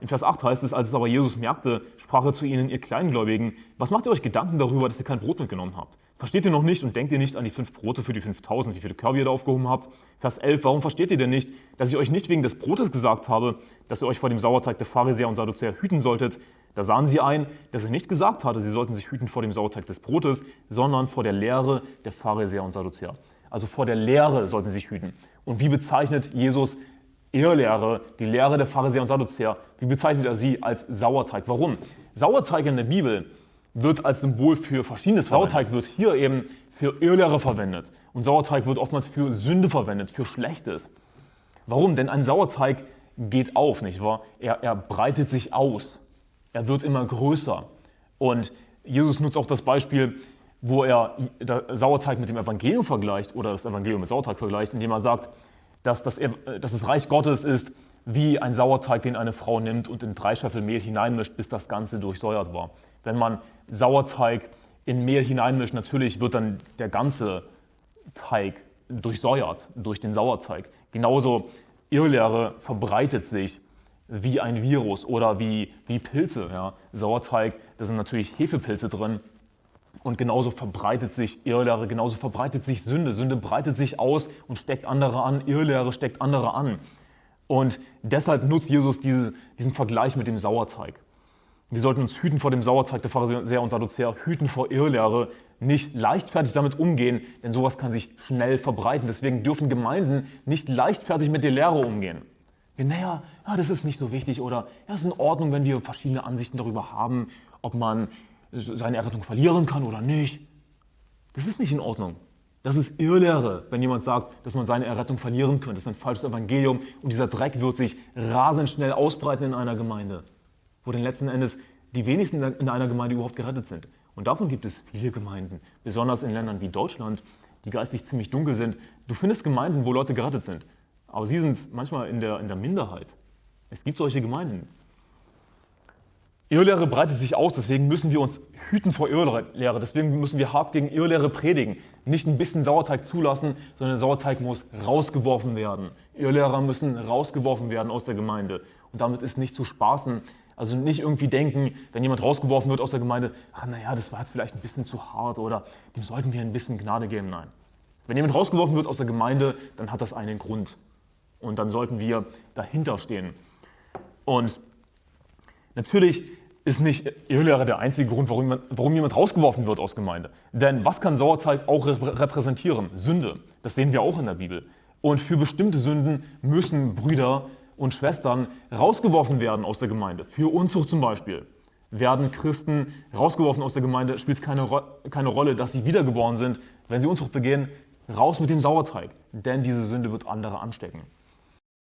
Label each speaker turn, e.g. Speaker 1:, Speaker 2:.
Speaker 1: In Vers 8 heißt es, als es aber Jesus merkte, sprach er zu ihnen, ihr Kleingläubigen, was macht ihr euch Gedanken darüber, dass ihr kein Brot mitgenommen habt? Versteht ihr noch nicht und denkt ihr nicht an die fünf Brote für die 5000, wie viele Körbe ihr da aufgehoben habt? Vers 11, warum versteht ihr denn nicht, dass ich euch nicht wegen des Brotes gesagt habe, dass ihr euch vor dem Sauerteig der Pharisäer und Sadduzäer hüten solltet? Da sahen sie ein, dass er nicht gesagt hatte, sie sollten sich hüten vor dem Sauerteig des Brotes, sondern vor der Lehre der Pharisäer und Sadduzäer. Also vor der Lehre sollten sie sich hüten. Und wie bezeichnet Jesus Irrlehre, die Lehre der Pharisäer und Sadduzäer, wie bezeichnet er sie als Sauerteig? Warum? Sauerteig in der Bibel wird als Symbol für Verschiedenes verwendet. Sauerteig wird hier eben für Irrlehre verwendet. Und Sauerteig wird oftmals für Sünde verwendet, für Schlechtes. Warum? Denn ein Sauerteig geht auf, nicht wahr? Er, er breitet sich aus. Er wird immer größer. Und Jesus nutzt auch das Beispiel, wo er Sauerteig mit dem Evangelium vergleicht oder das Evangelium mit Sauerteig vergleicht, indem er sagt, dass das, dass das Reich Gottes ist wie ein Sauerteig, den eine Frau nimmt und in drei Scheffel Mehl hineinmischt, bis das Ganze durchsäuert war. Wenn man Sauerteig in Mehl hineinmischt, natürlich wird dann der ganze Teig durchsäuert durch den Sauerteig. Genauso Irrlehre verbreitet sich wie ein Virus oder wie, wie Pilze. Ja. Sauerteig, da sind natürlich Hefepilze drin, und genauso verbreitet sich Irrlehre, genauso verbreitet sich Sünde. Sünde breitet sich aus und steckt andere an, Irrlehre steckt andere an. Und deshalb nutzt Jesus diese, diesen Vergleich mit dem Sauerteig. Wir sollten uns hüten vor dem Sauerteig der Pharisäer und Sadduzäer, hüten vor Irrlehre, nicht leichtfertig damit umgehen, denn sowas kann sich schnell verbreiten. Deswegen dürfen Gemeinden nicht leichtfertig mit der Lehre umgehen. Naja, ja, das ist nicht so wichtig oder ja, es ist in Ordnung, wenn wir verschiedene Ansichten darüber haben, ob man seine Errettung verlieren kann oder nicht. Das ist nicht in Ordnung. Das ist Irrlehre, wenn jemand sagt, dass man seine Errettung verlieren könnte. Das ist ein falsches Evangelium und dieser Dreck wird sich rasend schnell ausbreiten in einer Gemeinde, wo dann letzten Endes die wenigsten in einer Gemeinde überhaupt gerettet sind. Und davon gibt es viele Gemeinden, besonders in Ländern wie Deutschland, die geistig ziemlich dunkel sind. Du findest Gemeinden, wo Leute gerettet sind, aber sie sind manchmal in der, in der Minderheit. Es gibt solche Gemeinden. Irrlehre breitet sich aus, deswegen müssen wir uns hüten vor Irrlehre. Deswegen müssen wir hart gegen Irrlehre predigen. Nicht ein bisschen Sauerteig zulassen, sondern der Sauerteig muss rausgeworfen werden. Irrlehrer müssen rausgeworfen werden aus der Gemeinde. Und damit ist nicht zu spaßen. Also nicht irgendwie denken, wenn jemand rausgeworfen wird aus der Gemeinde, ach naja, das war jetzt vielleicht ein bisschen zu hart oder dem sollten wir ein bisschen Gnade geben. Nein. Wenn jemand rausgeworfen wird aus der Gemeinde, dann hat das einen Grund. Und dann sollten wir dahinter stehen. Und Natürlich ist nicht Irrlehre der einzige Grund, warum, warum jemand rausgeworfen wird aus Gemeinde. Denn was kann Sauerteig auch repräsentieren? Sünde. Das sehen wir auch in der Bibel. Und für bestimmte Sünden müssen Brüder und Schwestern rausgeworfen werden aus der Gemeinde. Für Unzucht zum Beispiel. Werden Christen rausgeworfen aus der Gemeinde, spielt es keine, keine Rolle, dass sie wiedergeboren sind. Wenn sie Unzucht begehen, raus mit dem Sauerteig. Denn diese Sünde wird andere anstecken.